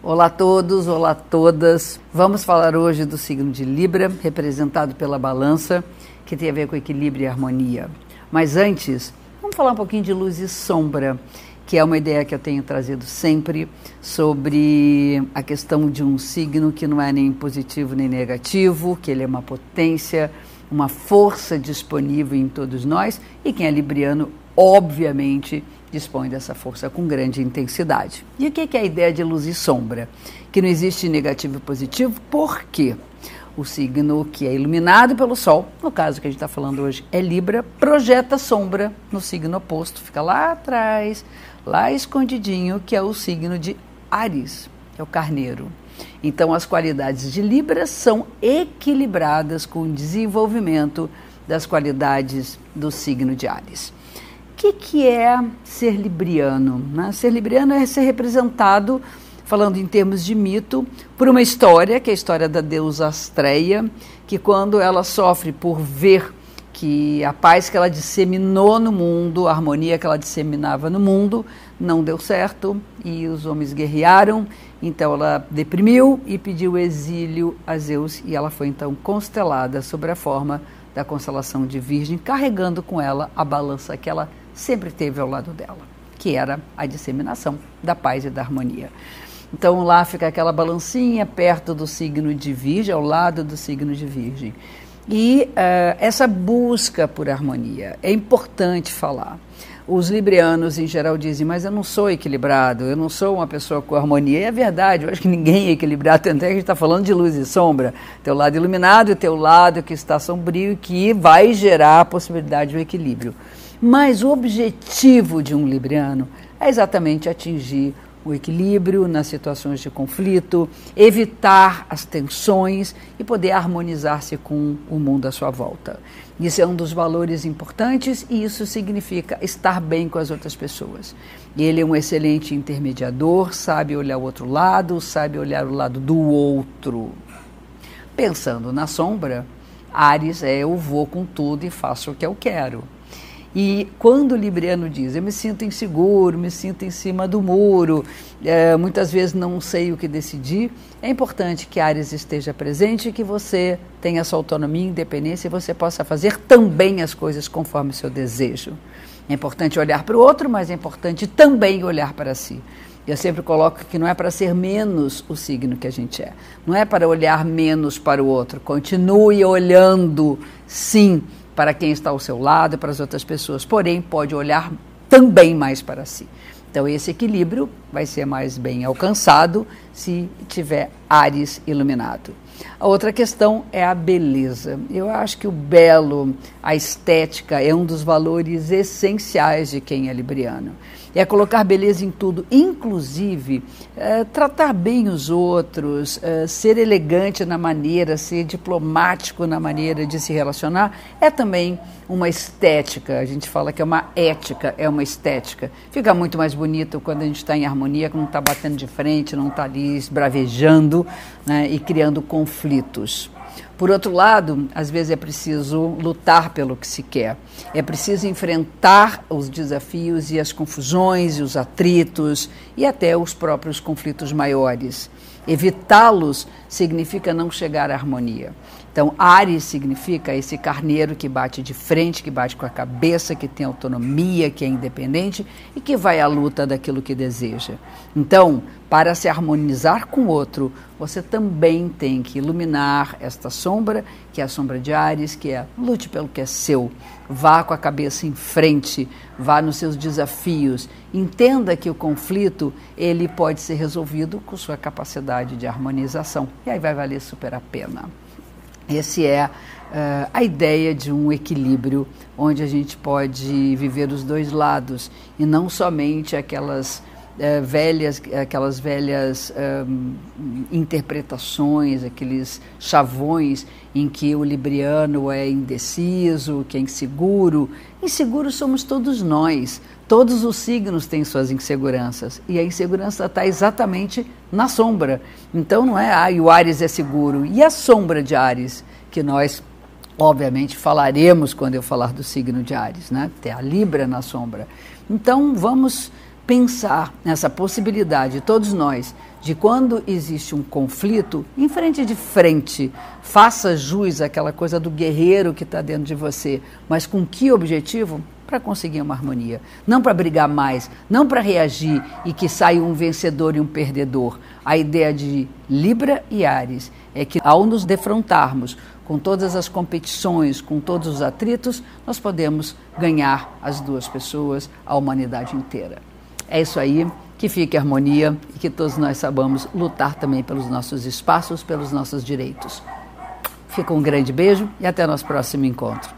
Olá a todos, olá a todas. Vamos falar hoje do signo de Libra, representado pela balança, que tem a ver com equilíbrio e harmonia. Mas antes, vamos falar um pouquinho de luz e sombra, que é uma ideia que eu tenho trazido sempre sobre a questão de um signo que não é nem positivo nem negativo, que ele é uma potência, uma força disponível em todos nós e quem é libriano, obviamente, dispõe dessa força com grande intensidade. E o que é a ideia de luz e sombra? Que não existe negativo e positivo, por quê? O signo que é iluminado pelo Sol, no caso que a gente está falando hoje é Libra, projeta sombra no signo oposto, fica lá atrás, lá escondidinho, que é o signo de Ares, que é o carneiro. Então, as qualidades de Libra são equilibradas com o desenvolvimento das qualidades do signo de Ares que, que é ser libriano? Né? Ser libriano é ser representado, falando em termos de mito, por uma história, que é a história da deusa Astreia, que quando ela sofre por ver que a paz que ela disseminou no mundo, a harmonia que ela disseminava no mundo, não deu certo e os homens guerrearam. Então ela deprimiu e pediu exílio a Zeus e ela foi então constelada sob a forma da constelação de Virgem, carregando com ela a balança que ela sempre teve ao lado dela, que era a disseminação da paz e da harmonia. Então lá fica aquela balancinha perto do signo de Virgem, ao lado do signo de Virgem. E uh, essa busca por harmonia é importante falar. Os librianos em geral dizem, mas eu não sou equilibrado, eu não sou uma pessoa com harmonia. E é verdade, eu acho que ninguém é equilibrado, tanto é que a gente está falando de luz e sombra. Teu lado iluminado e teu lado que está sombrio, que vai gerar a possibilidade de um equilíbrio. Mas o objetivo de um libriano é exatamente atingir o equilíbrio nas situações de conflito, evitar as tensões e poder harmonizar-se com o mundo à sua volta. Isso é um dos valores importantes e isso significa estar bem com as outras pessoas. Ele é um excelente intermediador, sabe olhar o outro lado, sabe olhar o lado do outro. Pensando na sombra, Ares é eu vou com tudo e faço o que eu quero. E quando o libriano diz, eu me sinto inseguro, me sinto em cima do muro, é, muitas vezes não sei o que decidir, é importante que Ares esteja presente e que você tenha sua autonomia e independência e você possa fazer também as coisas conforme o seu desejo. É importante olhar para o outro, mas é importante também olhar para si. Eu sempre coloco que não é para ser menos o signo que a gente é. Não é para olhar menos para o outro. Continue olhando, sim, para quem está ao seu lado e para as outras pessoas, porém pode olhar também mais para si. Então, esse equilíbrio vai ser mais bem alcançado se tiver Ares iluminado. A outra questão é a beleza. Eu acho que o belo, a estética, é um dos valores essenciais de quem é libriano é colocar beleza em tudo, inclusive é, tratar bem os outros, é, ser elegante na maneira, ser diplomático na maneira de se relacionar, é também uma estética. A gente fala que é uma ética, é uma estética. Fica muito mais bonito quando a gente está em harmonia, que não está batendo de frente, não está ali esbravejando né, e criando conflitos. Por outro lado, às vezes é preciso lutar pelo que se quer. É preciso enfrentar os desafios e as confusões e os atritos e até os próprios conflitos maiores. Evitá-los significa não chegar à harmonia. Então, Ares significa esse carneiro que bate de frente, que bate com a cabeça, que tem autonomia, que é independente e que vai à luta daquilo que deseja. Então, para se harmonizar com o outro, você também tem que iluminar esta sombra, que é a sombra de Ares, que é lute pelo que é seu. Vá com a cabeça em frente, vá nos seus desafios. Entenda que o conflito ele pode ser resolvido com sua capacidade de harmonização. E aí vai valer super a pena. Essa é uh, a ideia de um equilíbrio onde a gente pode viver os dois lados e não somente aquelas uh, velhas, aquelas velhas um, interpretações, aqueles chavões em que o libriano é indeciso, que é inseguro. Inseguro somos todos nós. Todos os signos têm suas inseguranças e a insegurança está exatamente na sombra. Então não é, ah, o Ares é seguro. E a sombra de Ares, que nós obviamente falaremos quando eu falar do signo de Ares, né? Tem a Libra na sombra. Então vamos pensar nessa possibilidade, todos nós, de quando existe um conflito, em frente de frente, faça jus àquela coisa do guerreiro que está dentro de você, mas com que objetivo? Para conseguir uma harmonia. Não para brigar mais, não para reagir e que saia um vencedor e um perdedor. A ideia de Libra e Ares é que, ao nos defrontarmos com todas as competições, com todos os atritos, nós podemos ganhar as duas pessoas, a humanidade inteira. É isso aí. Que fique harmonia e que todos nós sabamos lutar também pelos nossos espaços, pelos nossos direitos. Fica um grande beijo e até nosso próximo encontro.